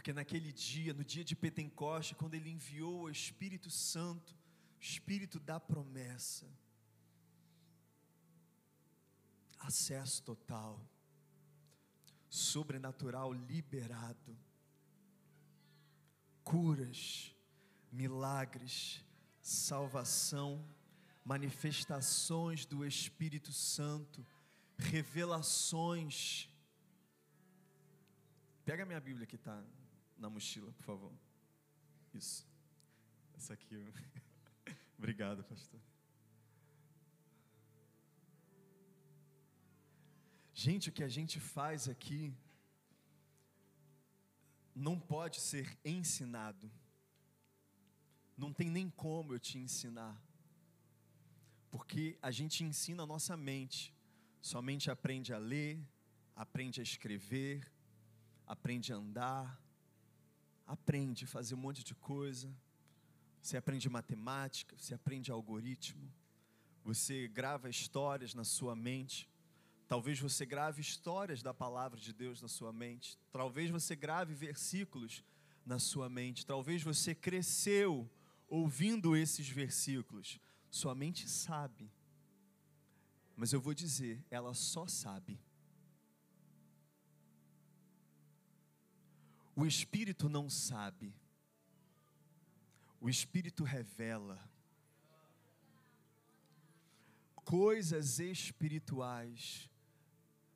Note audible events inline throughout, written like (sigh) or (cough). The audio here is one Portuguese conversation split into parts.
Porque naquele dia, no dia de Pentecoste, quando ele enviou o Espírito Santo, o Espírito da promessa, acesso total, sobrenatural liberado, curas, milagres, salvação, manifestações do Espírito Santo, revelações. Pega minha Bíblia que está na mochila, por favor. Isso. Essa aqui. (laughs) Obrigado, pastor. Gente, o que a gente faz aqui não pode ser ensinado. Não tem nem como eu te ensinar. Porque a gente ensina a nossa mente. Somente aprende a ler, aprende a escrever, aprende a andar, aprende a fazer um monte de coisa. Você aprende matemática, você aprende algoritmo, você grava histórias na sua mente. Talvez você grave histórias da palavra de Deus na sua mente. Talvez você grave versículos na sua mente. Talvez você cresceu ouvindo esses versículos. Sua mente sabe. Mas eu vou dizer, ela só sabe. O espírito não sabe. O espírito revela coisas espirituais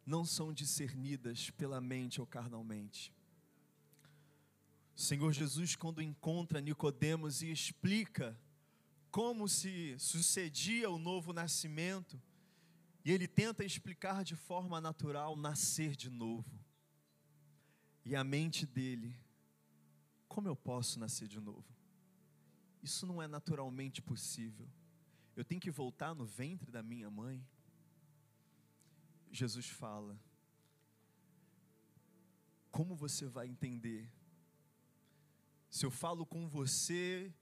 não são discernidas pela mente ou carnalmente. O Senhor Jesus, quando encontra Nicodemos e explica como se sucedia o novo nascimento, e ele tenta explicar de forma natural nascer de novo. E a mente dele, como eu posso nascer de novo? Isso não é naturalmente possível. Eu tenho que voltar no ventre da minha mãe. Jesus fala: Como você vai entender? Se eu falo com você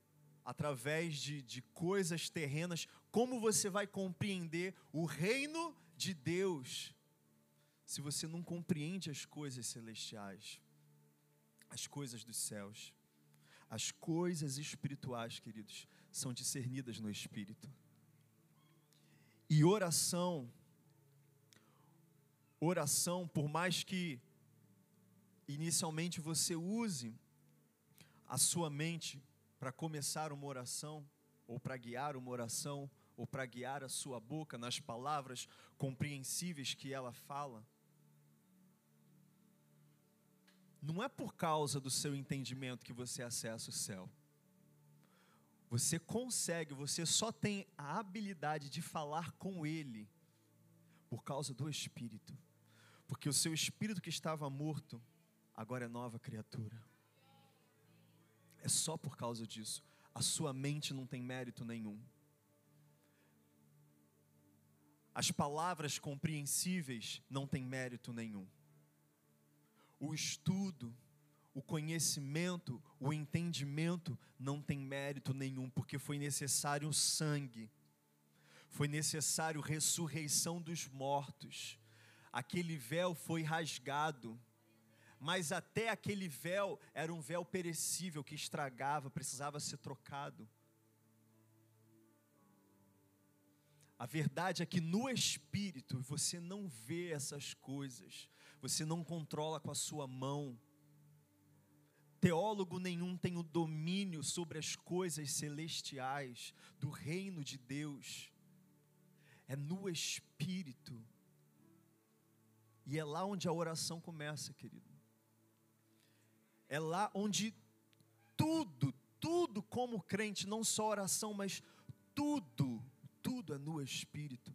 através de, de coisas terrenas, como você vai compreender o reino de Deus se você não compreende as coisas celestiais, as coisas dos céus? As coisas espirituais, queridos, são discernidas no espírito. E oração oração, por mais que inicialmente você use a sua mente para começar uma oração, ou para guiar uma oração, ou para guiar a sua boca nas palavras compreensíveis que ela fala, não é por causa do seu entendimento que você acessa o céu. Você consegue, você só tem a habilidade de falar com Ele por causa do Espírito porque o seu espírito que estava morto agora é nova criatura. É só por causa disso. A sua mente não tem mérito nenhum. As palavras compreensíveis não têm mérito nenhum. O estudo, o conhecimento, o entendimento não tem mérito nenhum, porque foi necessário sangue, foi necessário ressurreição dos mortos aquele véu foi rasgado. Mas até aquele véu era um véu perecível que estragava, precisava ser trocado. A verdade é que no espírito você não vê essas coisas, você não controla com a sua mão. Teólogo nenhum tem o domínio sobre as coisas celestiais do reino de Deus. É no espírito e é lá onde a oração começa, querido. É lá onde tudo, tudo como crente, não só oração, mas tudo, tudo é no Espírito.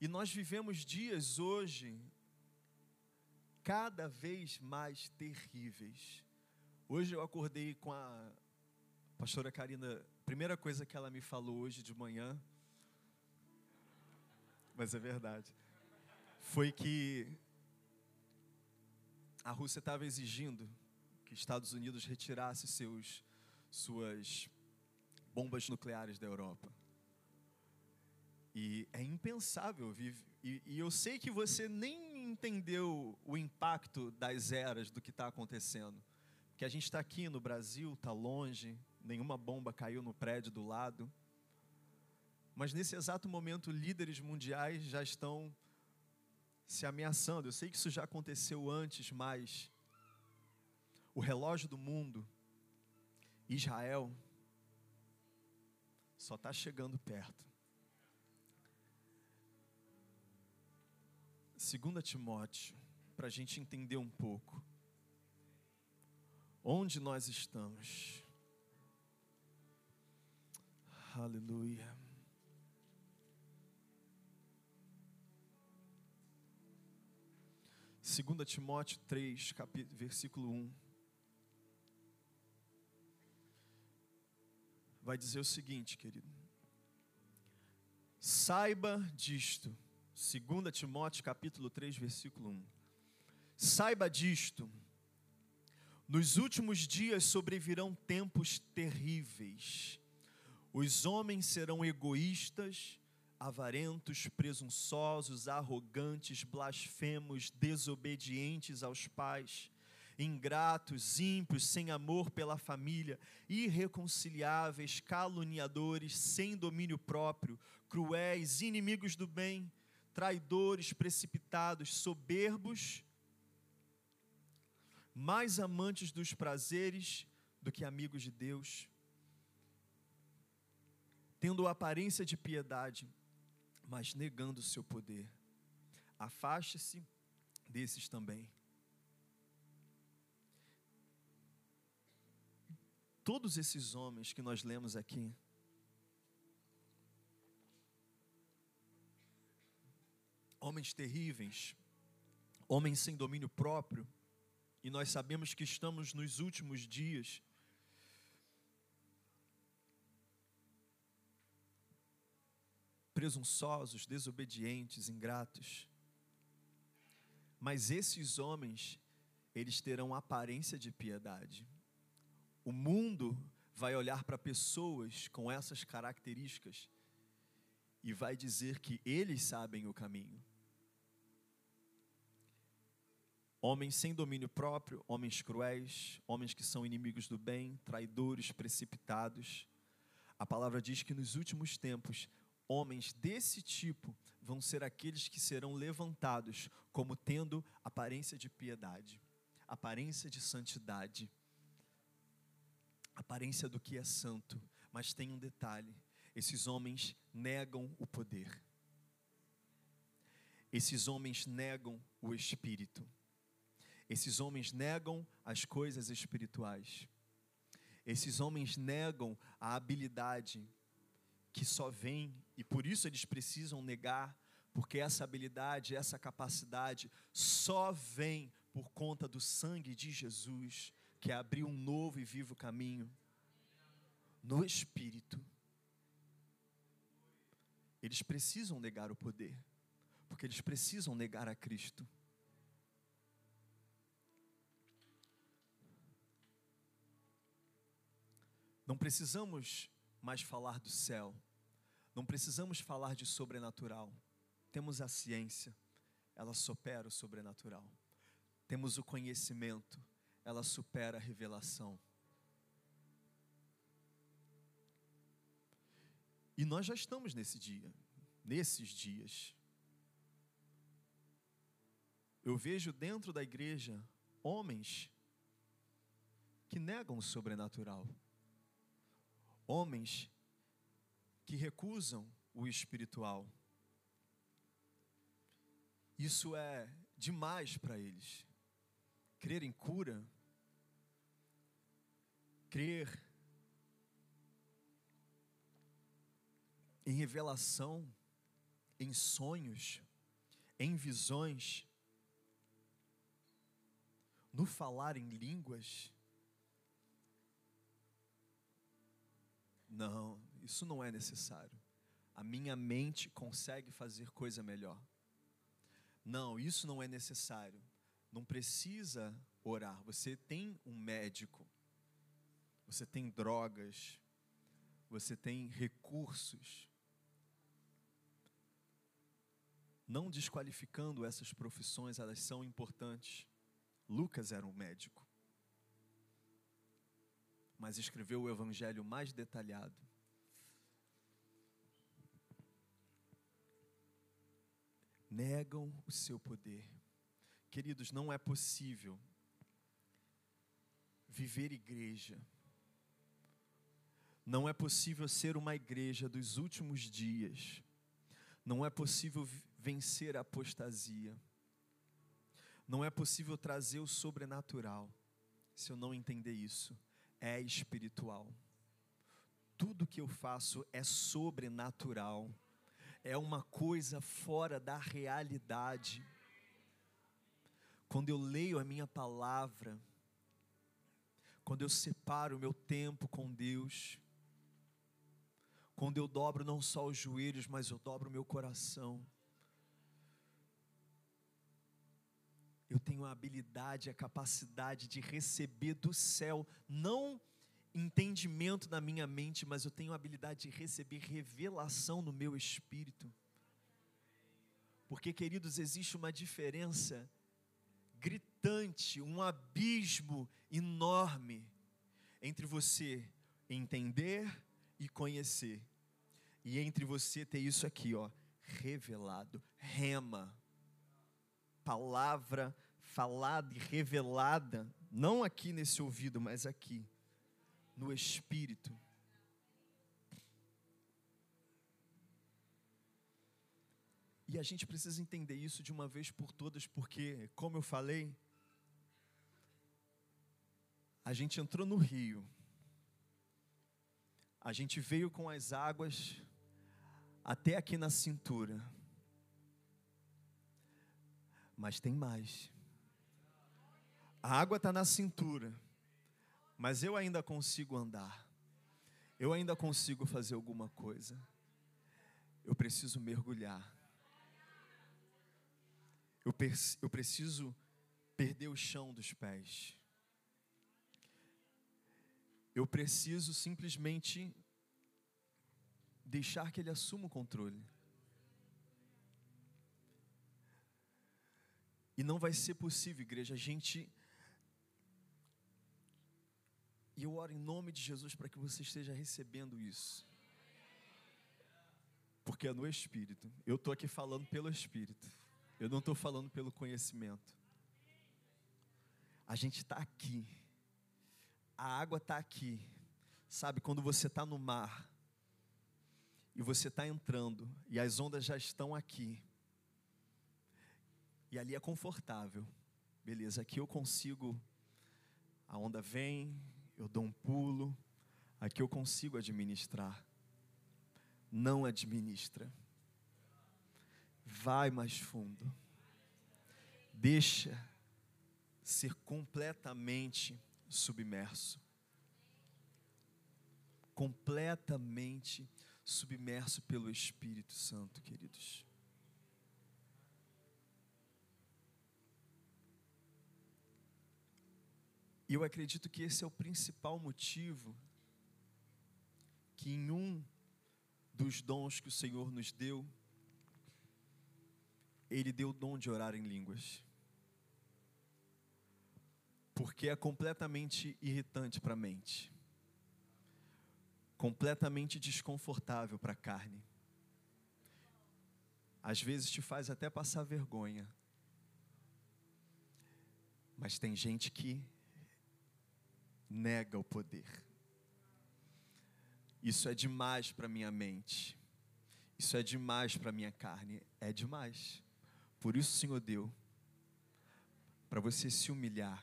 E nós vivemos dias hoje cada vez mais terríveis. Hoje eu acordei com a pastora Karina primeira coisa que ela me falou hoje de manhã, mas é verdade, foi que a Rússia estava exigindo que Estados Unidos retirasse seus, suas bombas nucleares da Europa. E é impensável. E, e eu sei que você nem entendeu o impacto das eras do que está acontecendo. Porque a gente está aqui no Brasil, está longe, nenhuma bomba caiu no prédio do lado. Mas nesse exato momento, líderes mundiais já estão se ameaçando. Eu sei que isso já aconteceu antes, mas o relógio do mundo, Israel, só está chegando perto. 2 Timóteo, para a gente entender um pouco onde nós estamos. Aleluia. Segunda Timóteo 3, capítulo, versículo 1. Vai dizer o seguinte, querido. Saiba disto. 2 Timóteo capítulo 3, versículo 1. Saiba disto. Nos últimos dias sobrevirão tempos terríveis os homens serão egoístas, avarentos, presunçosos, arrogantes, blasfemos, desobedientes aos pais, ingratos, ímpios, sem amor pela família, irreconciliáveis, caluniadores, sem domínio próprio, cruéis, inimigos do bem, traidores, precipitados, soberbos, mais amantes dos prazeres do que amigos de Deus tendo aparência de piedade, mas negando o seu poder. Afaste-se desses também. Todos esses homens que nós lemos aqui, homens terríveis, homens sem domínio próprio, e nós sabemos que estamos nos últimos dias, presunçosos, desobedientes, ingratos. Mas esses homens, eles terão aparência de piedade. O mundo vai olhar para pessoas com essas características e vai dizer que eles sabem o caminho. Homens sem domínio próprio, homens cruéis, homens que são inimigos do bem, traidores, precipitados. A palavra diz que nos últimos tempos Homens desse tipo vão ser aqueles que serão levantados como tendo aparência de piedade, aparência de santidade, aparência do que é santo. Mas tem um detalhe: esses homens negam o poder. Esses homens negam o espírito. Esses homens negam as coisas espirituais. Esses homens negam a habilidade que só vem e por isso eles precisam negar, porque essa habilidade, essa capacidade só vem por conta do sangue de Jesus, que abriu um novo e vivo caminho no Espírito. Eles precisam negar o poder, porque eles precisam negar a Cristo. Não precisamos mais falar do céu. Não precisamos falar de sobrenatural. Temos a ciência, ela supera o sobrenatural. Temos o conhecimento, ela supera a revelação. E nós já estamos nesse dia, nesses dias. Eu vejo dentro da igreja homens que negam o sobrenatural homens que recusam o espiritual. Isso é demais para eles. Crer em cura, crer em revelação, em sonhos, em visões, no falar em línguas, Não, isso não é necessário. A minha mente consegue fazer coisa melhor. Não, isso não é necessário. Não precisa orar. Você tem um médico. Você tem drogas. Você tem recursos. Não desqualificando essas profissões, elas são importantes. Lucas era um médico, mas escreveu o evangelho mais detalhado. Negam o seu poder. Queridos, não é possível viver igreja. Não é possível ser uma igreja dos últimos dias. Não é possível vencer a apostasia. Não é possível trazer o sobrenatural se eu não entender isso. É espiritual. Tudo que eu faço é sobrenatural. É uma coisa fora da realidade. Quando eu leio a minha palavra, quando eu separo o meu tempo com Deus, quando eu dobro não só os joelhos, mas eu dobro o meu coração, eu tenho a habilidade, a capacidade de receber do céu, não entendimento na minha mente, mas eu tenho a habilidade de receber revelação no meu espírito. Porque, queridos, existe uma diferença gritante, um abismo enorme entre você entender e conhecer, e entre você ter isso aqui, ó, revelado, rema, palavra falada e revelada, não aqui nesse ouvido, mas aqui, no espírito. E a gente precisa entender isso de uma vez por todas, porque, como eu falei, a gente entrou no rio, a gente veio com as águas até aqui na cintura, mas tem mais. A água está na cintura, mas eu ainda consigo andar, eu ainda consigo fazer alguma coisa. Eu preciso mergulhar eu, eu preciso perder o chão dos pés. Eu preciso simplesmente deixar que Ele assuma o controle. E não vai ser possível, igreja, a gente. E eu oro em nome de Jesus para que você esteja recebendo isso. Porque é no Espírito. Eu estou aqui falando pelo Espírito. Eu não estou falando pelo conhecimento. A gente está aqui. A água está aqui. Sabe, quando você está no mar e você está entrando e as ondas já estão aqui. E ali é confortável. Beleza, aqui eu consigo. A onda vem, eu dou um pulo. Aqui eu consigo administrar. Não administra vai mais fundo. Deixa ser completamente submerso. Completamente submerso pelo Espírito Santo, queridos. E eu acredito que esse é o principal motivo que em um dos dons que o Senhor nos deu, ele deu o dom de orar em línguas. Porque é completamente irritante para a mente, completamente desconfortável para a carne. Às vezes te faz até passar vergonha. Mas tem gente que nega o poder. Isso é demais para minha mente. Isso é demais para minha carne. É demais. Por isso o Senhor deu para você se humilhar,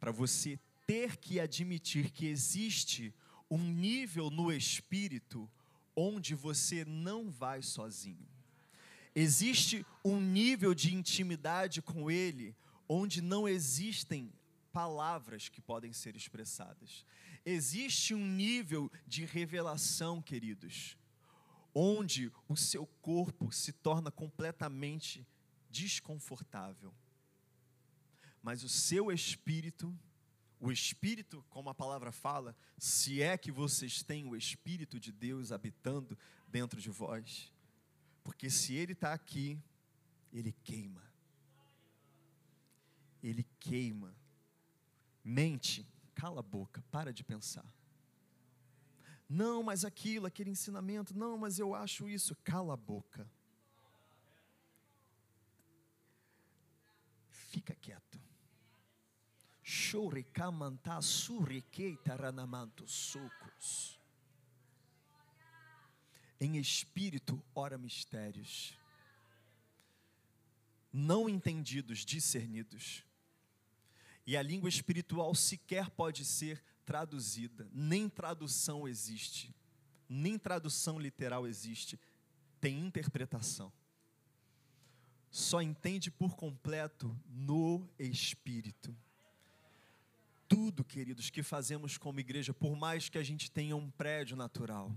para você ter que admitir que existe um nível no espírito onde você não vai sozinho. Existe um nível de intimidade com Ele onde não existem palavras que podem ser expressadas. Existe um nível de revelação, queridos, onde o seu corpo se torna completamente desconfortável. Mas o seu espírito, o espírito, como a palavra fala, se é que vocês têm o espírito de Deus habitando dentro de vós, Porque se Ele está aqui, Ele queima. Ele queima. Mente, cala a boca, para de pensar. Não, mas aquilo, aquele ensinamento, não, mas eu acho isso, cala a boca. Fica quieto. Shurikamanta surikeita ranamanto sucos. Em espírito, ora mistérios. Não entendidos, discernidos. E a língua espiritual sequer pode ser traduzida, nem tradução existe, nem tradução literal existe, tem interpretação. Só entende por completo no Espírito. Tudo, queridos, que fazemos como igreja, por mais que a gente tenha um prédio natural,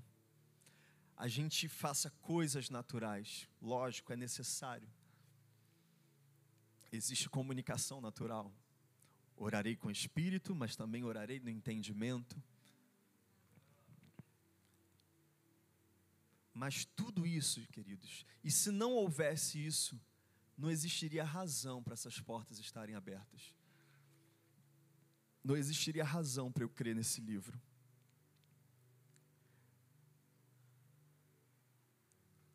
a gente faça coisas naturais, lógico, é necessário. Existe comunicação natural, Orarei com espírito, mas também orarei no entendimento. Mas tudo isso, queridos, e se não houvesse isso, não existiria razão para essas portas estarem abertas. Não existiria razão para eu crer nesse livro.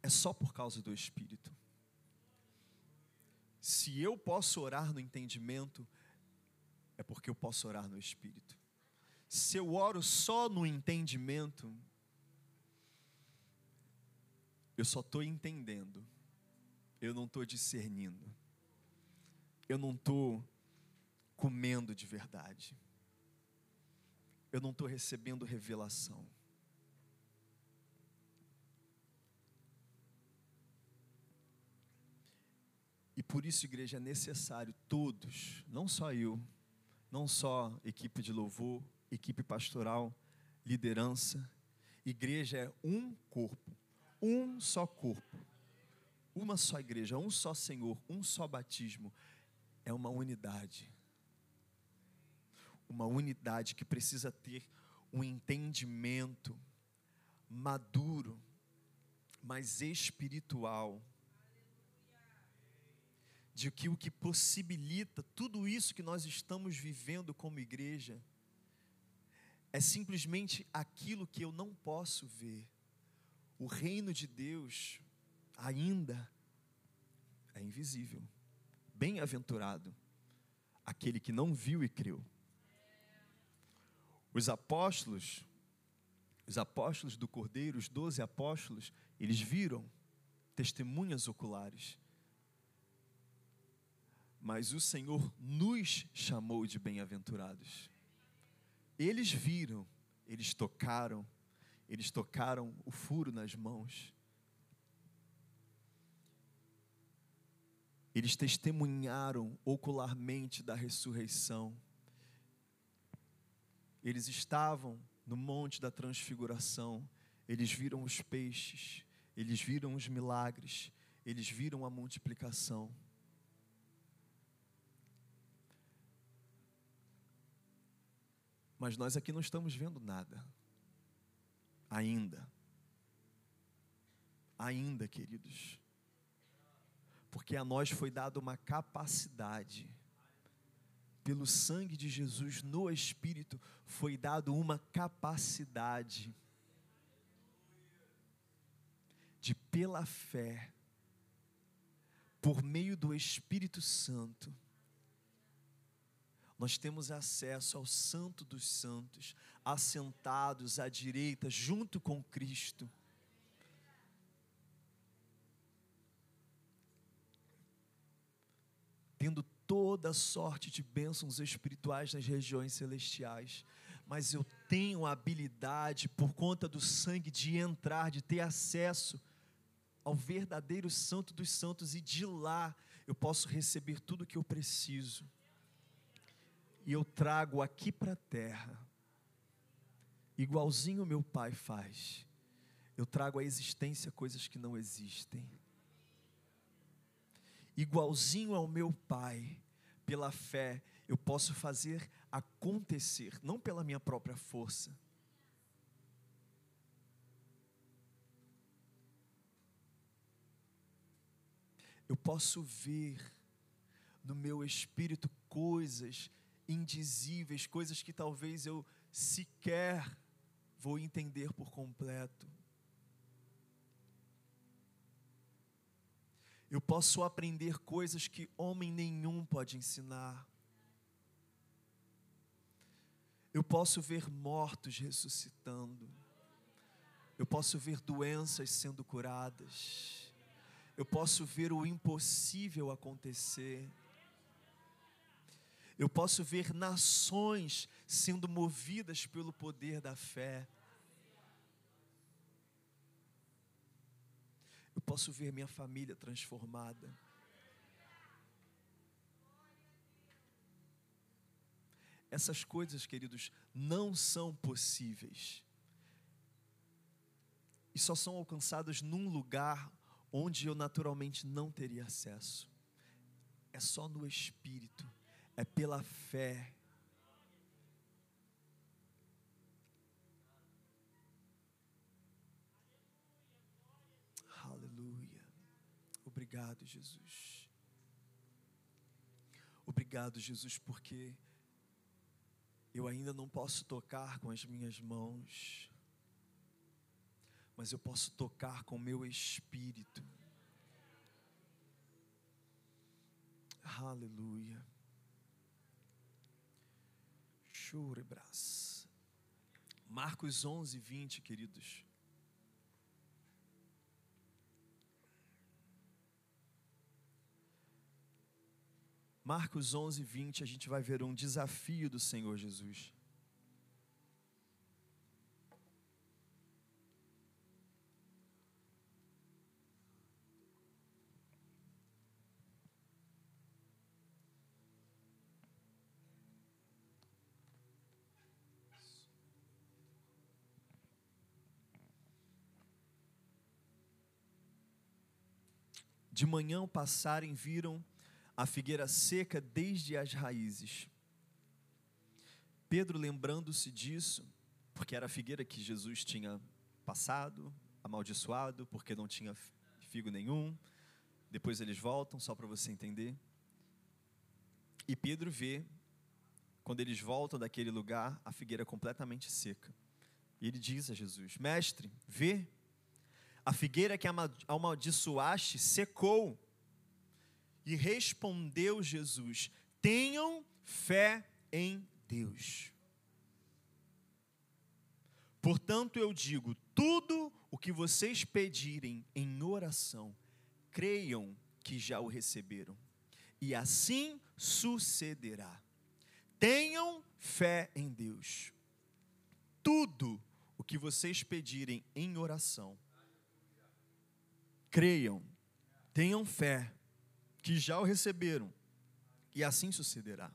É só por causa do Espírito. Se eu posso orar no entendimento, é porque eu posso orar no Espírito. Se eu oro só no entendimento, eu só estou entendendo, eu não estou discernindo, eu não estou comendo de verdade, eu não estou recebendo revelação. E por isso, igreja, é necessário todos, não só eu, não só equipe de louvor, equipe pastoral, liderança. Igreja é um corpo, um só corpo, uma só igreja, um só Senhor, um só batismo. É uma unidade. Uma unidade que precisa ter um entendimento maduro, mas espiritual de que o que possibilita tudo isso que nós estamos vivendo como igreja é simplesmente aquilo que eu não posso ver. O reino de Deus ainda é invisível. Bem-aventurado aquele que não viu e creu. Os apóstolos, os apóstolos do Cordeiro, os doze apóstolos, eles viram testemunhas oculares mas o Senhor nos chamou de bem-aventurados. Eles viram, eles tocaram, eles tocaram o furo nas mãos. Eles testemunharam ocularmente da ressurreição. Eles estavam no monte da transfiguração. Eles viram os peixes, eles viram os milagres, eles viram a multiplicação. Mas nós aqui não estamos vendo nada. Ainda. Ainda, queridos. Porque a nós foi dada uma capacidade. Pelo sangue de Jesus no Espírito foi dado uma capacidade de pela fé, por meio do Espírito Santo, nós temos acesso ao Santo dos Santos, assentados à direita, junto com Cristo. Tendo toda sorte de bênçãos espirituais nas regiões celestiais, mas eu tenho a habilidade, por conta do sangue, de entrar, de ter acesso ao verdadeiro Santo dos Santos, e de lá eu posso receber tudo o que eu preciso e eu trago aqui para a terra, igualzinho meu pai faz, eu trago à existência coisas que não existem. Igualzinho ao meu pai, pela fé, eu posso fazer acontecer, não pela minha própria força. eu posso ver no meu espírito coisas indizíveis, coisas que talvez eu sequer vou entender por completo. Eu posso aprender coisas que homem nenhum pode ensinar. Eu posso ver mortos ressuscitando. Eu posso ver doenças sendo curadas. Eu posso ver o impossível acontecer. Eu posso ver nações sendo movidas pelo poder da fé. Eu posso ver minha família transformada. Essas coisas, queridos, não são possíveis. E só são alcançadas num lugar onde eu naturalmente não teria acesso. É só no Espírito, é pela fé. Aleluia. Obrigado, Jesus. Obrigado, Jesus, porque eu ainda não posso tocar com as minhas mãos, mas eu posso tocar com o meu espírito. Aleluia. Marcos 11, 20, queridos. Marcos 11, 20, a gente vai ver um desafio do Senhor Jesus. De manhã passarem, viram a figueira seca desde as raízes. Pedro, lembrando-se disso, porque era a figueira que Jesus tinha passado, amaldiçoado, porque não tinha figo nenhum. Depois eles voltam, só para você entender. E Pedro vê, quando eles voltam daquele lugar, a figueira completamente seca. E ele diz a Jesus: Mestre, vê, a figueira que amaldiçoaste secou. E respondeu Jesus: Tenham fé em Deus. Portanto, eu digo: tudo o que vocês pedirem em oração, creiam que já o receberam, e assim sucederá. Tenham fé em Deus. Tudo o que vocês pedirem em oração, creiam, tenham fé que já o receberam, e assim sucederá.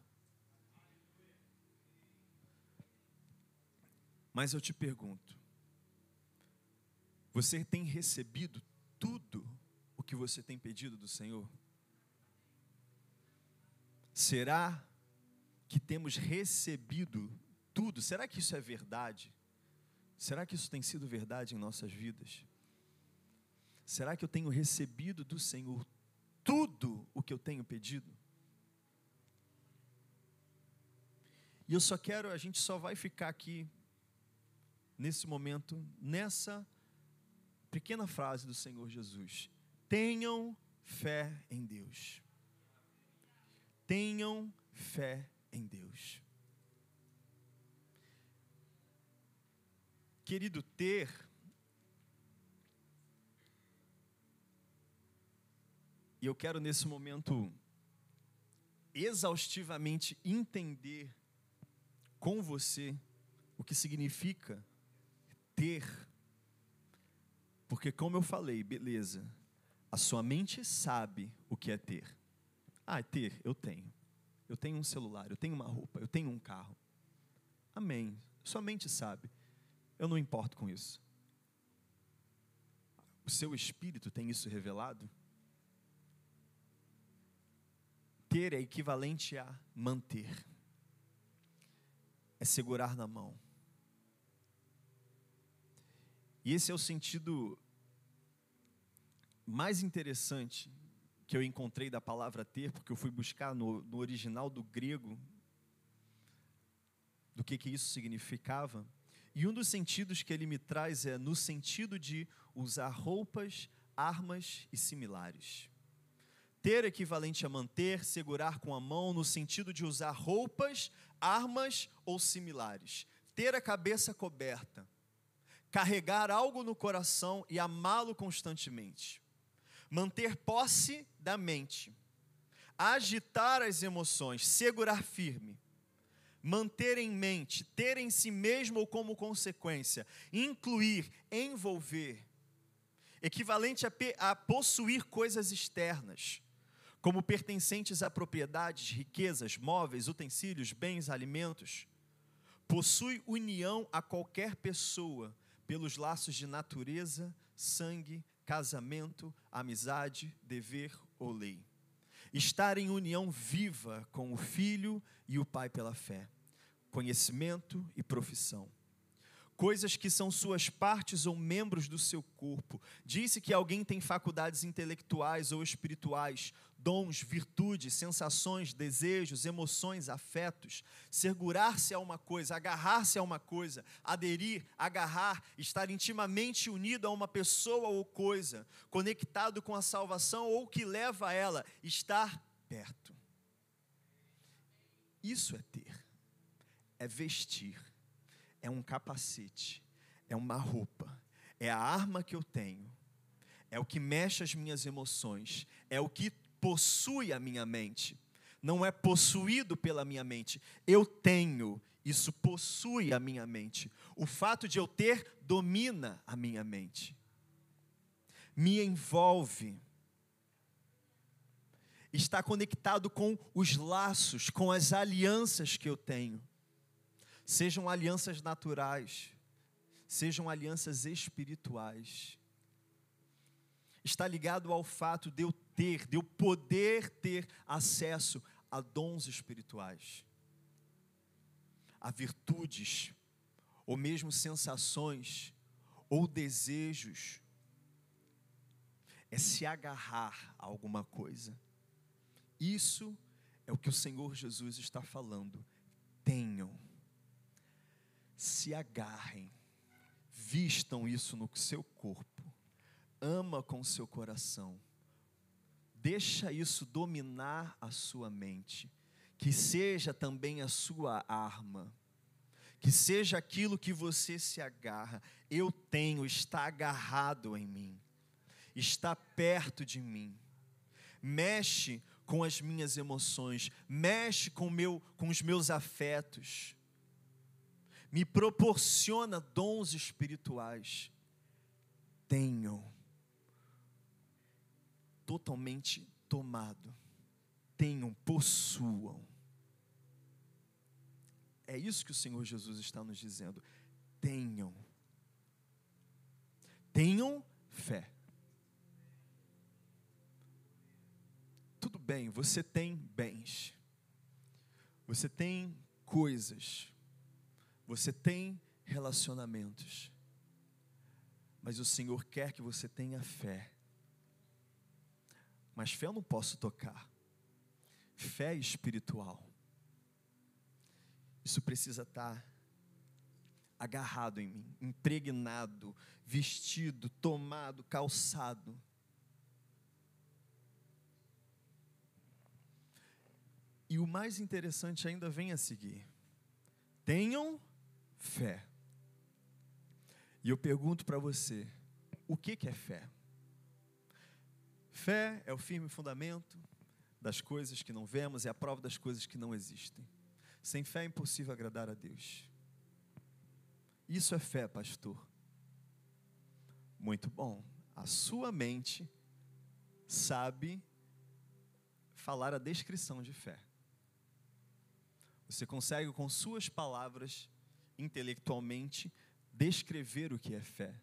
Mas eu te pergunto: você tem recebido tudo o que você tem pedido do Senhor? Será que temos recebido tudo? Será que isso é verdade? Será que isso tem sido verdade em nossas vidas? Será que eu tenho recebido do Senhor tudo o que eu tenho pedido? E eu só quero, a gente só vai ficar aqui, nesse momento, nessa pequena frase do Senhor Jesus: tenham fé em Deus. Tenham fé em Deus. Querido, ter E eu quero nesse momento exaustivamente entender com você o que significa ter. Porque, como eu falei, beleza, a sua mente sabe o que é ter. Ah, é ter, eu tenho. Eu tenho um celular, eu tenho uma roupa, eu tenho um carro. Amém. Sua mente sabe. Eu não importo com isso. O seu espírito tem isso revelado? Ter é equivalente a manter, é segurar na mão. E esse é o sentido mais interessante que eu encontrei da palavra ter, porque eu fui buscar no, no original do grego do que, que isso significava. E um dos sentidos que ele me traz é no sentido de usar roupas, armas e similares. Ter equivalente a manter, segurar com a mão, no sentido de usar roupas, armas ou similares. Ter a cabeça coberta. Carregar algo no coração e amá-lo constantemente. Manter posse da mente. Agitar as emoções, segurar firme manter em mente, ter em si mesmo ou como consequência, incluir, envolver, equivalente a, a, possuir coisas externas, como pertencentes a propriedades, riquezas, móveis, utensílios, bens, alimentos. Possui união a qualquer pessoa pelos laços de natureza, sangue, casamento, amizade, dever ou lei. Estar em união viva com o Filho e o Pai pela fé, conhecimento e profissão coisas que são suas partes ou membros do seu corpo. Disse que alguém tem faculdades intelectuais ou espirituais, dons, virtudes, sensações, desejos, emoções, afetos. Segurar-se a uma coisa, agarrar-se a uma coisa, aderir, agarrar, estar intimamente unido a uma pessoa ou coisa, conectado com a salvação ou que leva a ela, estar perto. Isso é ter, é vestir é um capacete, é uma roupa, é a arma que eu tenho, é o que mexe as minhas emoções, é o que possui a minha mente. Não é possuído pela minha mente, eu tenho, isso possui a minha mente. O fato de eu ter domina a minha mente, me envolve está conectado com os laços, com as alianças que eu tenho sejam alianças naturais, sejam alianças espirituais. Está ligado ao fato de eu ter, de eu poder ter acesso a dons espirituais, a virtudes, ou mesmo sensações, ou desejos. É se agarrar a alguma coisa. Isso é o que o Senhor Jesus está falando. Tenham se agarrem, vistam isso no seu corpo, ama com seu coração, deixa isso dominar a sua mente, que seja também a sua arma, que seja aquilo que você se agarra, eu tenho, está agarrado em mim, está perto de mim, mexe com as minhas emoções, mexe com, meu, com os meus afetos me proporciona dons espirituais, tenham totalmente tomado, tenham, possuam. É isso que o Senhor Jesus está nos dizendo. Tenham. Tenham fé. Tudo bem, você tem bens. Você tem coisas. Você tem relacionamentos, mas o Senhor quer que você tenha fé. Mas fé eu não posso tocar. Fé espiritual. Isso precisa estar agarrado em mim, impregnado, vestido, tomado, calçado. E o mais interessante ainda vem a seguir. Tenham fé. E eu pergunto para você: o que, que é fé? Fé é o firme fundamento das coisas que não vemos, é a prova das coisas que não existem. Sem fé é impossível agradar a Deus. Isso é fé, pastor. Muito bom. A sua mente sabe falar a descrição de fé. Você consegue, com suas palavras, intelectualmente descrever o que é fé.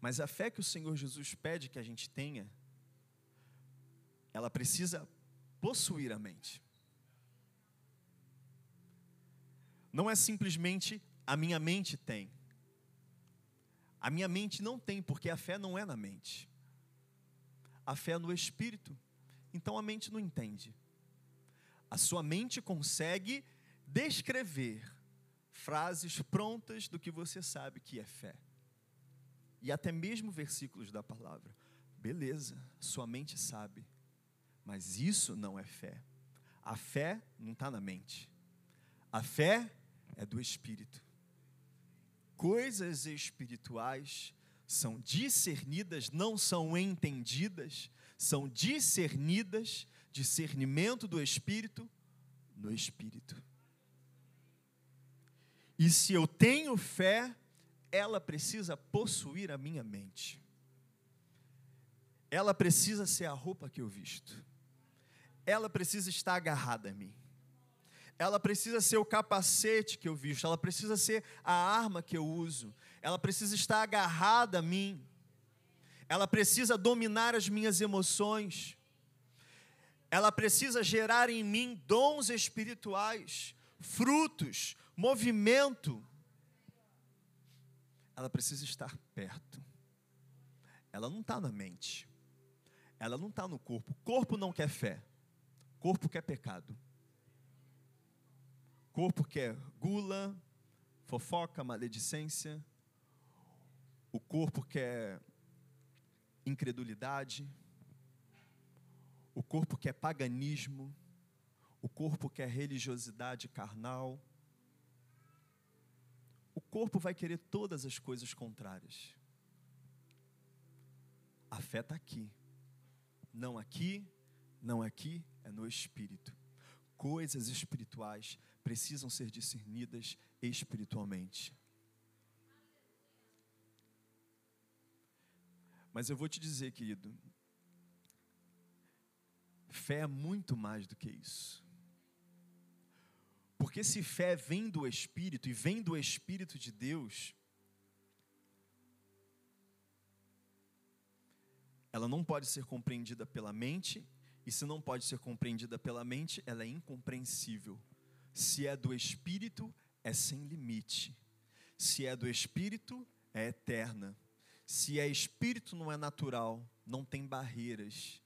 Mas a fé que o Senhor Jesus pede que a gente tenha, ela precisa possuir a mente. Não é simplesmente a minha mente tem. A minha mente não tem, porque a fé não é na mente. a fé é no espírito. Então a mente não entende. A sua mente consegue descrever frases prontas do que você sabe que é fé. E até mesmo versículos da palavra. Beleza, sua mente sabe. Mas isso não é fé. A fé não está na mente. A fé é do espírito. Coisas espirituais são discernidas, não são entendidas, são discernidas, discernimento do espírito no espírito. E se eu tenho fé, ela precisa possuir a minha mente. Ela precisa ser a roupa que eu visto. Ela precisa estar agarrada a mim. Ela precisa ser o capacete que eu visto, ela precisa ser a arma que eu uso, ela precisa estar agarrada a mim, ela precisa dominar as minhas emoções, ela precisa gerar em mim dons espirituais, frutos, movimento. Ela precisa estar perto. Ela não está na mente. Ela não está no corpo. Corpo não quer fé. Corpo quer pecado. Corpo quer gula, fofoca, maledicência. O corpo quer incredulidade. O corpo quer paganismo. O corpo quer religiosidade carnal. O corpo vai querer todas as coisas contrárias. A fé está aqui. Não aqui, não aqui, é no espírito. Coisas espirituais precisam ser discernidas espiritualmente. Mas eu vou te dizer, querido, fé é muito mais do que isso. Porque se fé vem do Espírito e vem do Espírito de Deus, ela não pode ser compreendida pela mente, e se não pode ser compreendida pela mente, ela é incompreensível se é do Espírito, é sem limite. Se é do Espírito, é eterna. Se é Espírito, não é natural, não tem barreiras.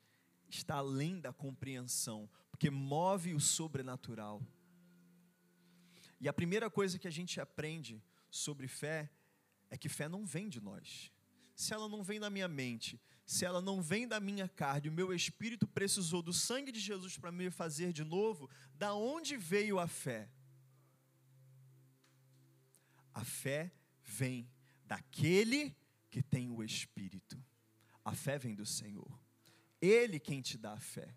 Está além da compreensão, porque move o sobrenatural. E a primeira coisa que a gente aprende sobre fé é que fé não vem de nós. Se ela não vem da minha mente, se ela não vem da minha carne, o meu espírito precisou do sangue de Jesus para me fazer de novo, da onde veio a fé? A fé vem daquele que tem o espírito. A fé vem do Senhor. Ele quem te dá a fé.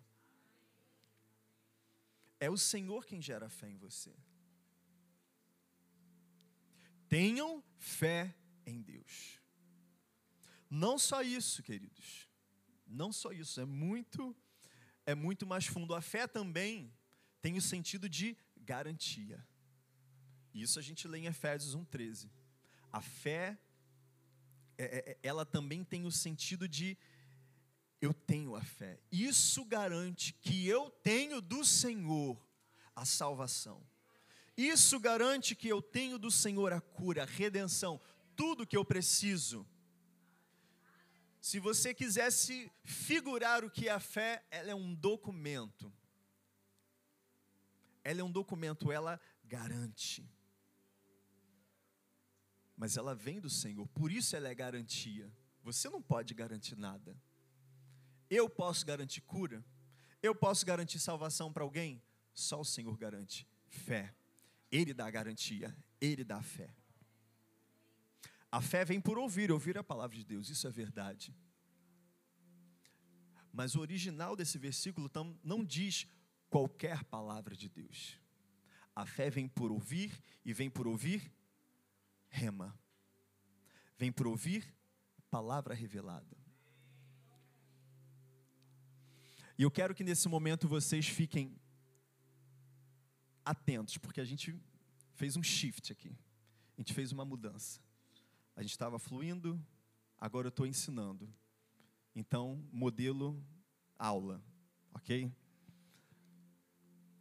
É o Senhor quem gera fé em você. Tenham fé em Deus. Não só isso, queridos. Não só isso, é muito é muito mais fundo. A fé também tem o sentido de garantia. Isso a gente lê em Efésios 1:13. A fé é, é, é, ela também tem o sentido de eu tenho a fé. Isso garante que eu tenho do Senhor a salvação. Isso garante que eu tenho do Senhor a cura, a redenção, tudo que eu preciso se você quisesse figurar o que é a fé, ela é um documento. Ela é um documento, ela garante. Mas ela vem do Senhor, por isso ela é garantia. Você não pode garantir nada. Eu posso garantir cura? Eu posso garantir salvação para alguém? Só o Senhor garante. Fé. Ele dá a garantia, ele dá a fé. A fé vem por ouvir, ouvir a palavra de Deus, isso é verdade. Mas o original desse versículo não diz qualquer palavra de Deus. A fé vem por ouvir e vem por ouvir rema. Vem por ouvir palavra revelada. E eu quero que nesse momento vocês fiquem atentos, porque a gente fez um shift aqui. A gente fez uma mudança. A gente estava fluindo, agora eu estou ensinando. Então, modelo aula, ok?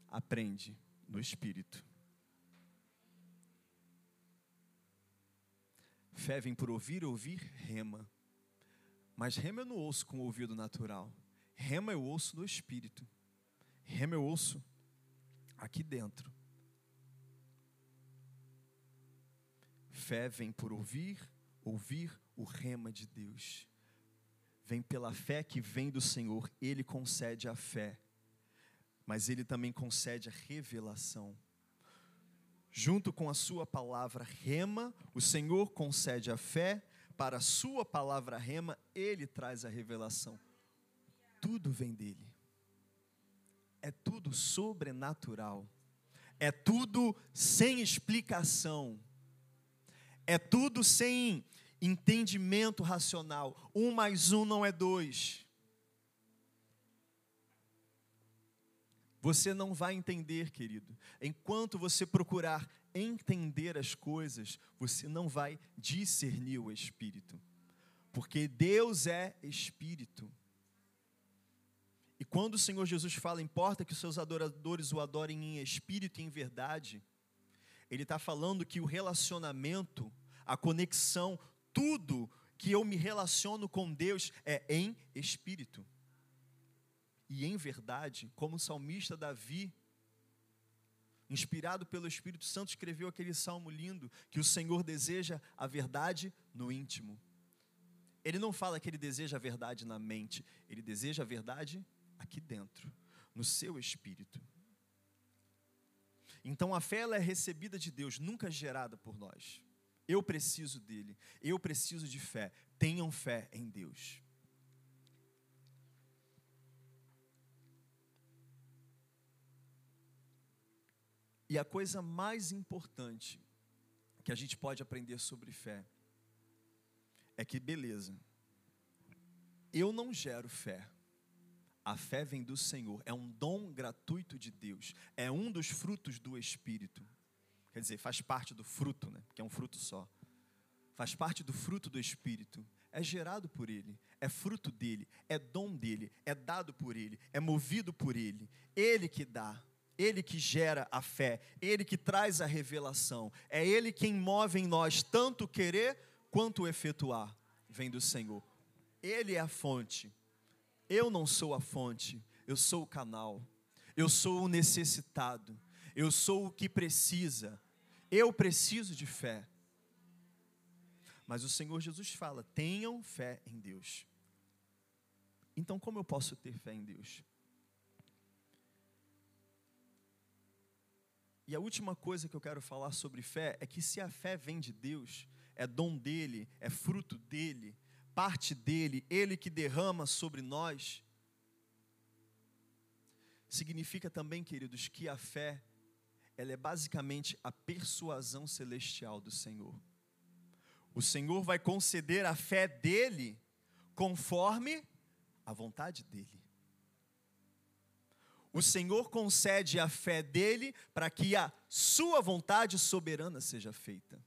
Aprende no espírito. Fé vem por ouvir, ouvir rema. Mas rema eu não ouço com o ouvido natural. Rema eu ouço no espírito. Rema eu ouço aqui dentro. Fé vem por ouvir, ouvir o rema de Deus. Vem pela fé que vem do Senhor, Ele concede a fé, mas Ele também concede a revelação. Junto com a Sua palavra rema, o Senhor concede a fé, para a Sua palavra rema, Ele traz a revelação. Tudo vem dEle, é tudo sobrenatural, é tudo sem explicação é tudo sem entendimento racional. Um mais um não é dois. Você não vai entender, querido. Enquanto você procurar entender as coisas, você não vai discernir o Espírito. Porque Deus é Espírito. E quando o Senhor Jesus fala, importa que os seus adoradores o adorem em espírito e em verdade, ele está falando que o relacionamento, a conexão, tudo que eu me relaciono com Deus é em espírito. E em verdade, como o salmista Davi, inspirado pelo Espírito Santo, escreveu aquele salmo lindo que o Senhor deseja a verdade no íntimo. Ele não fala que ele deseja a verdade na mente, ele deseja a verdade aqui dentro, no seu espírito. Então a fé ela é recebida de Deus, nunca gerada por nós. Eu preciso dele, eu preciso de fé. Tenham fé em Deus. E a coisa mais importante que a gente pode aprender sobre fé é que, beleza, eu não gero fé. A fé vem do Senhor, é um dom gratuito de Deus, é um dos frutos do Espírito. Quer dizer, faz parte do fruto, né? que é um fruto só. Faz parte do fruto do Espírito. É gerado por Ele, é fruto dele, é dom dele, é dado por Ele, é movido por Ele. Ele que dá, Ele que gera a fé, Ele que traz a revelação. É Ele quem move em nós tanto querer quanto efetuar. Vem do Senhor. Ele é a fonte. Eu não sou a fonte, eu sou o canal. Eu sou o necessitado. Eu sou o que precisa. Eu preciso de fé. Mas o Senhor Jesus fala: tenham fé em Deus. Então, como eu posso ter fé em Deus? E a última coisa que eu quero falar sobre fé é que se a fé vem de Deus, é dom dele, é fruto dele, parte dele, ele que derrama sobre nós, significa também, queridos, que a fé, ela é basicamente a persuasão celestial do Senhor. O Senhor vai conceder a fé dele conforme a vontade dele. O Senhor concede a fé dele para que a sua vontade soberana seja feita.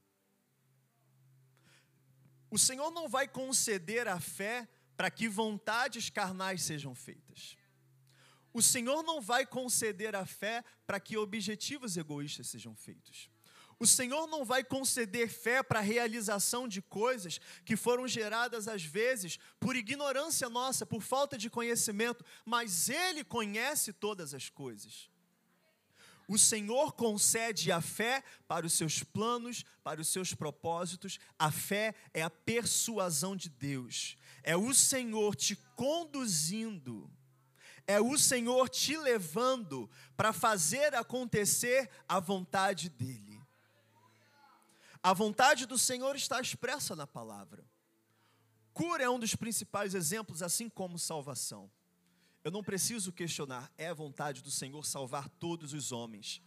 O Senhor não vai conceder a fé para que vontades carnais sejam feitas. O Senhor não vai conceder a fé para que objetivos egoístas sejam feitos. O Senhor não vai conceder fé para a realização de coisas que foram geradas às vezes por ignorância nossa, por falta de conhecimento, mas Ele conhece todas as coisas. O Senhor concede a fé para os seus planos, para os seus propósitos. A fé é a persuasão de Deus. É o Senhor te conduzindo. É o Senhor te levando para fazer acontecer a vontade dEle. A vontade do Senhor está expressa na palavra. Cura é um dos principais exemplos, assim como salvação. Eu não preciso questionar, é a vontade do Senhor salvar todos os homens.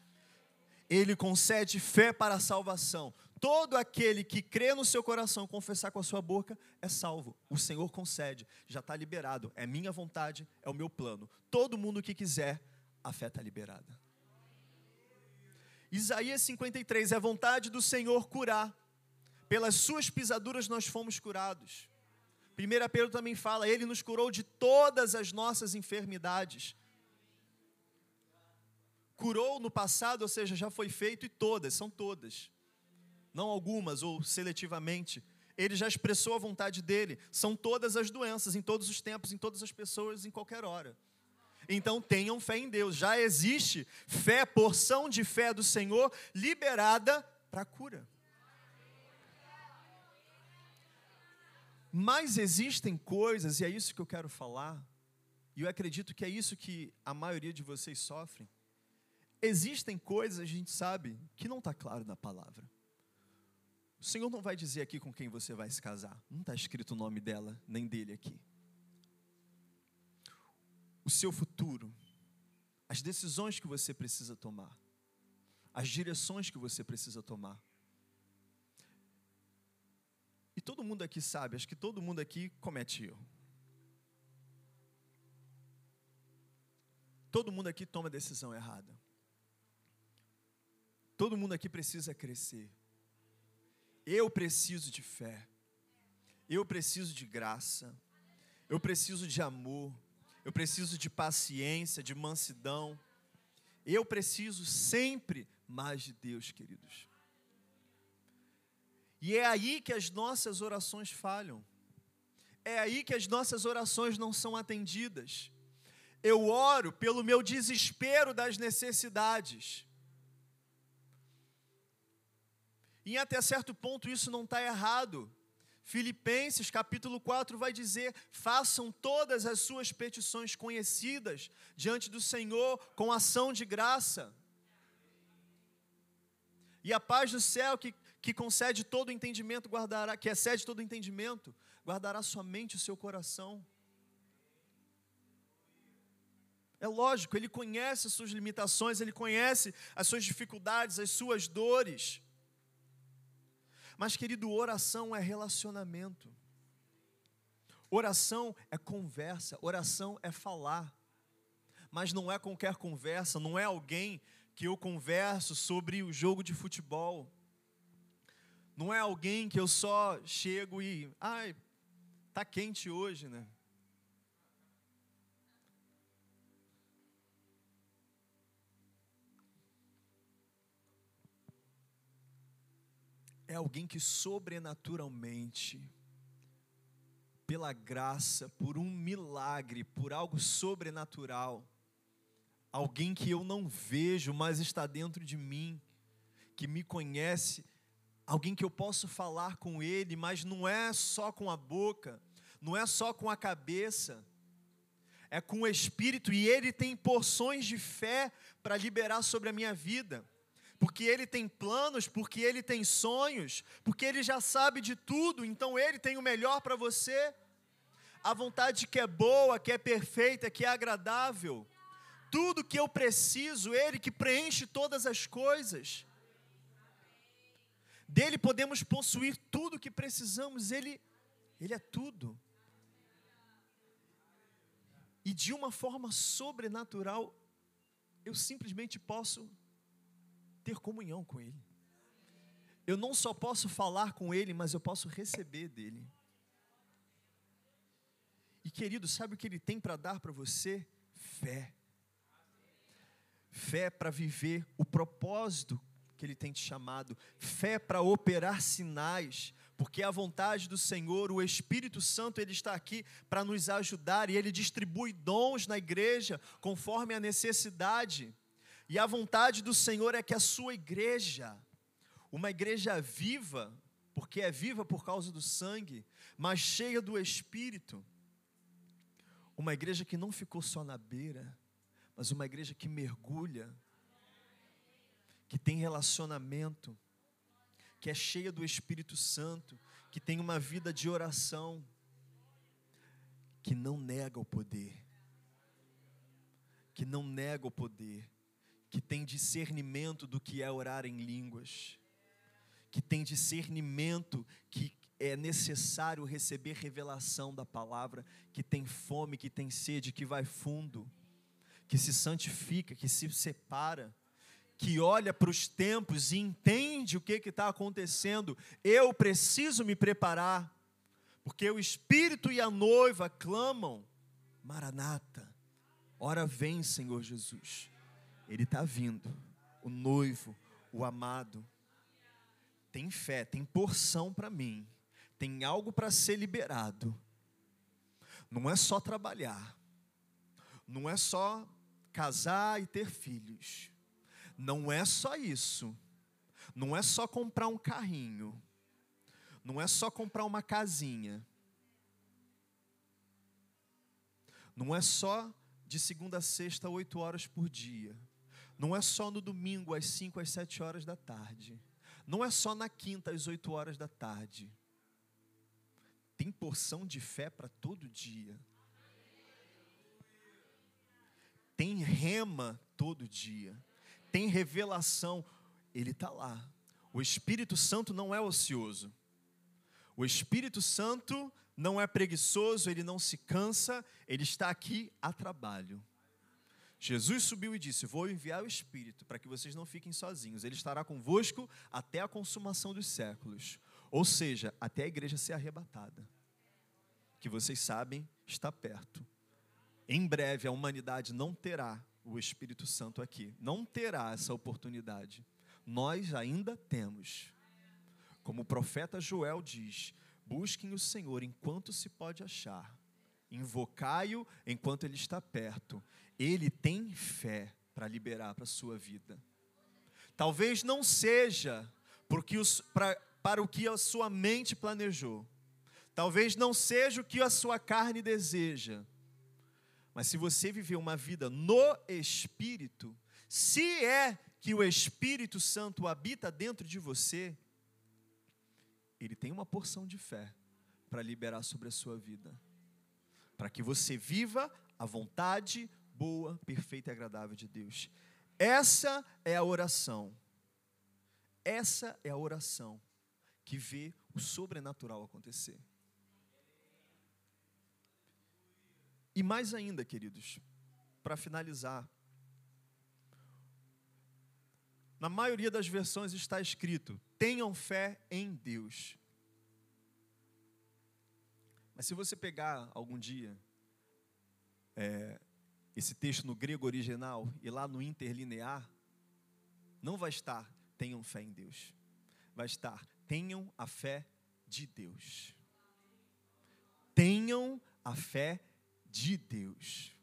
Ele concede fé para a salvação. Todo aquele que crê no seu coração, confessar com a sua boca, é salvo. O Senhor concede, já está liberado. É minha vontade, é o meu plano. Todo mundo que quiser, a fé está liberada. Isaías 53, é vontade do Senhor curar. Pelas suas pisaduras nós fomos curados. 1 Pedro também fala, ele nos curou de todas as nossas enfermidades. Curou no passado, ou seja, já foi feito e todas, são todas. Não algumas ou seletivamente. ele já expressou a vontade dele. São todas as doenças, em todos os tempos, em todas as pessoas, em qualquer hora. Então tenham fé em Deus. Já existe fé, porção de fé do Senhor liberada para cura. Mas existem coisas, e é isso que eu quero falar, e eu acredito que é isso que a maioria de vocês sofrem. Existem coisas, a gente sabe, que não está claro na palavra. O Senhor não vai dizer aqui com quem você vai se casar. Não está escrito o nome dela, nem dele aqui. O seu futuro, as decisões que você precisa tomar, as direções que você precisa tomar. Todo mundo aqui sabe, acho que todo mundo aqui comete erro. Todo mundo aqui toma decisão errada. Todo mundo aqui precisa crescer. Eu preciso de fé. Eu preciso de graça. Eu preciso de amor. Eu preciso de paciência, de mansidão. Eu preciso sempre mais de Deus, queridos. E é aí que as nossas orações falham. É aí que as nossas orações não são atendidas. Eu oro pelo meu desespero das necessidades. E até certo ponto isso não está errado. Filipenses capítulo 4 vai dizer: façam todas as suas petições conhecidas diante do Senhor com ação de graça. E a paz do céu que, que concede todo entendimento, guardará, que excede todo entendimento, guardará somente o seu coração. É lógico, ele conhece as suas limitações, ele conhece as suas dificuldades, as suas dores. Mas, querido, oração é relacionamento. Oração é conversa, oração é falar. Mas não é qualquer conversa, não é alguém que eu converso sobre o jogo de futebol. Não é alguém que eu só chego e, ai, tá quente hoje, né? é alguém que sobrenaturalmente, pela graça, por um milagre, por algo sobrenatural, alguém que eu não vejo, mas está dentro de mim, que me conhece, alguém que eu posso falar com ele, mas não é só com a boca, não é só com a cabeça, é com o espírito, e ele tem porções de fé para liberar sobre a minha vida porque ele tem planos, porque ele tem sonhos, porque ele já sabe de tudo, então ele tem o melhor para você. A vontade que é boa, que é perfeita, que é agradável. Tudo que eu preciso, ele que preenche todas as coisas. Dele podemos possuir tudo que precisamos, ele ele é tudo. E de uma forma sobrenatural, eu simplesmente posso ter comunhão com Ele. Eu não só posso falar com Ele, mas eu posso receber dEle. E querido, sabe o que Ele tem para dar para você? Fé. Fé para viver o propósito que Ele tem te chamado. Fé para operar sinais. Porque a vontade do Senhor, o Espírito Santo, Ele está aqui para nos ajudar e Ele distribui dons na igreja conforme a necessidade. E a vontade do Senhor é que a sua igreja, uma igreja viva, porque é viva por causa do sangue, mas cheia do Espírito, uma igreja que não ficou só na beira, mas uma igreja que mergulha, que tem relacionamento, que é cheia do Espírito Santo, que tem uma vida de oração, que não nega o poder, que não nega o poder, que tem discernimento do que é orar em línguas, que tem discernimento que é necessário receber revelação da palavra, que tem fome, que tem sede, que vai fundo, que se santifica, que se separa, que olha para os tempos e entende o que está acontecendo. Eu preciso me preparar, porque o Espírito e a noiva clamam: Maranata, ora vem, Senhor Jesus. Ele está vindo, o noivo, o amado. Tem fé, tem porção para mim, tem algo para ser liberado. Não é só trabalhar, não é só casar e ter filhos, não é só isso, não é só comprar um carrinho, não é só comprar uma casinha, não é só de segunda a sexta, oito horas por dia, não é só no domingo, às cinco, às sete horas da tarde, não é só na quinta, às oito horas da tarde. Tem porção de fé para todo dia. Tem rema todo dia. Tem revelação. Ele está lá. O Espírito Santo não é ocioso. O Espírito Santo não é preguiçoso, ele não se cansa, ele está aqui a trabalho. Jesus subiu e disse: Vou enviar o Espírito para que vocês não fiquem sozinhos. Ele estará convosco até a consumação dos séculos. Ou seja, até a igreja ser arrebatada. Que vocês sabem, está perto. Em breve a humanidade não terá o Espírito Santo aqui, não terá essa oportunidade. Nós ainda temos. Como o profeta Joel diz: busquem o Senhor enquanto se pode achar, invocai-o enquanto ele está perto. Ele tem fé para liberar para a sua vida. Talvez não seja porque os, pra, para o que a sua mente planejou. Talvez não seja o que a sua carne deseja. Mas se você viver uma vida no Espírito, se é que o Espírito Santo habita dentro de você, ele tem uma porção de fé para liberar sobre a sua vida. Para que você viva a vontade boa, perfeita e agradável de Deus. Essa é a oração. Essa é a oração que vê o sobrenatural acontecer. E mais ainda, queridos, para finalizar, na maioria das versões está escrito: tenham fé em Deus. Mas se você pegar algum dia é, esse texto no grego original e lá no interlinear, não vai estar tenham fé em Deus. Vai estar tenham a fé de Deus. Tenham a fé de Deus.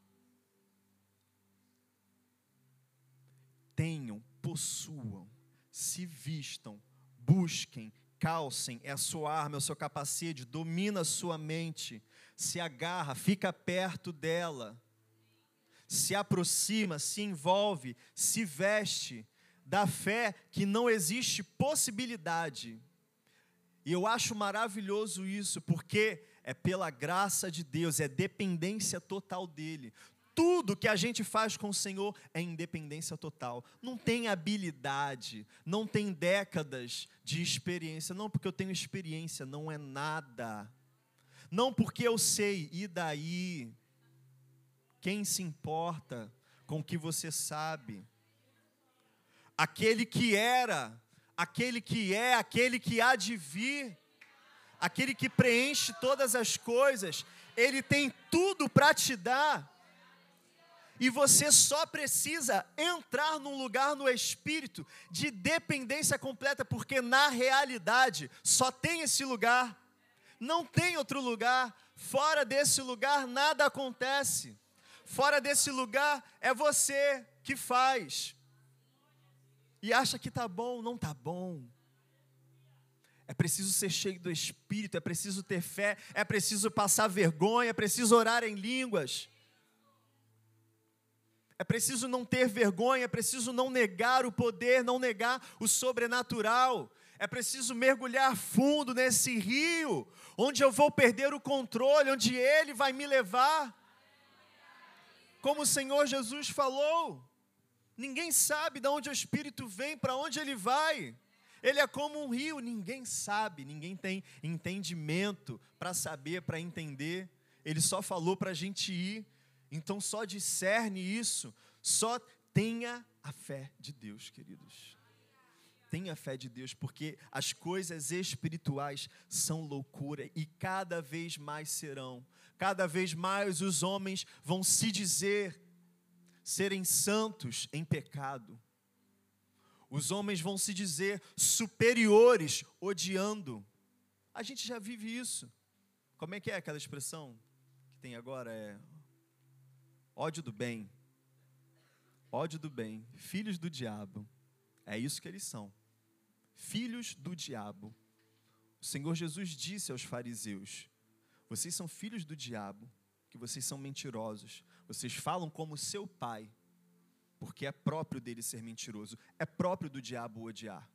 Tenham, possuam, se vistam, busquem, calcem, é a sua arma, é o seu capacete, domina a sua mente, se agarra, fica perto dela, se aproxima, se envolve, se veste da fé que não existe possibilidade. E eu acho maravilhoso isso, porque é pela graça de Deus, é dependência total dele. Tudo que a gente faz com o Senhor é independência total. Não tem habilidade, não tem décadas de experiência. Não porque eu tenho experiência, não é nada. Não porque eu sei, e daí? Quem se importa com o que você sabe? Aquele que era, aquele que é, aquele que há de vir aquele que preenche todas as coisas, ele tem tudo para te dar. E você só precisa entrar num lugar no espírito de dependência completa, porque na realidade só tem esse lugar, não tem outro lugar. Fora desse lugar nada acontece. Fora desse lugar é você que faz. E acha que tá bom, não tá bom. É preciso ser cheio do Espírito, é preciso ter fé, é preciso passar vergonha, é preciso orar em línguas. É preciso não ter vergonha, é preciso não negar o poder, não negar o sobrenatural. É preciso mergulhar fundo nesse rio, onde eu vou perder o controle, onde Ele vai me levar. Como o Senhor Jesus falou, ninguém sabe de onde o Espírito vem, para onde ele vai. Ele é como um rio, ninguém sabe, ninguém tem entendimento para saber, para entender. Ele só falou para a gente ir. Então só discerne isso, só tenha a fé de Deus, queridos. Tenha a fé de Deus, porque as coisas espirituais são loucura e cada vez mais serão. Cada vez mais os homens vão se dizer serem santos em pecado. Os homens vão se dizer superiores, odiando. A gente já vive isso. Como é que é aquela expressão que tem agora? É ódio do bem. Ódio do bem. Filhos do diabo. É isso que eles são. Filhos do diabo. O Senhor Jesus disse aos fariseus: Vocês são filhos do diabo, que vocês são mentirosos. Vocês falam como seu pai, porque é próprio dele ser mentiroso. É próprio do diabo odiar.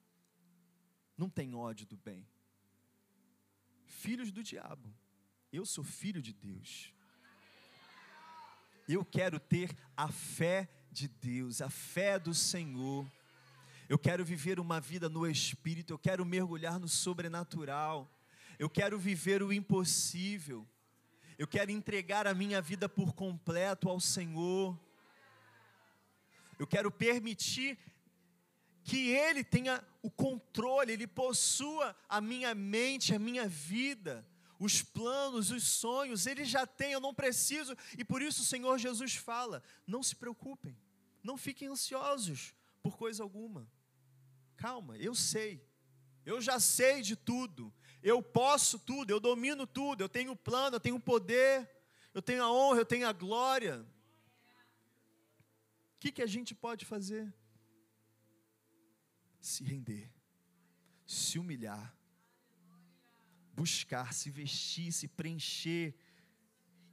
Não tem ódio do bem. Filhos do diabo. Eu sou filho de Deus. Eu quero ter a fé de Deus, a fé do Senhor. Eu quero viver uma vida no Espírito, eu quero mergulhar no sobrenatural, eu quero viver o impossível, eu quero entregar a minha vida por completo ao Senhor, eu quero permitir que Ele tenha o controle, Ele possua a minha mente, a minha vida, os planos, os sonhos, Ele já tem, eu não preciso, e por isso o Senhor Jesus fala: não se preocupem, não fiquem ansiosos por coisa alguma calma, eu sei, eu já sei de tudo, eu posso tudo, eu domino tudo, eu tenho plano, eu tenho poder, eu tenho a honra, eu tenho a glória. O que, que a gente pode fazer? Se render, se humilhar, buscar, se vestir, se preencher,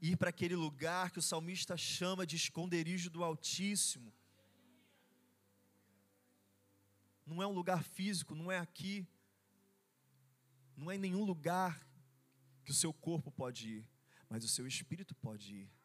ir para aquele lugar que o salmista chama de esconderijo do Altíssimo não é um lugar físico, não é aqui, não é em nenhum lugar que o seu corpo pode ir, mas o seu espírito pode ir.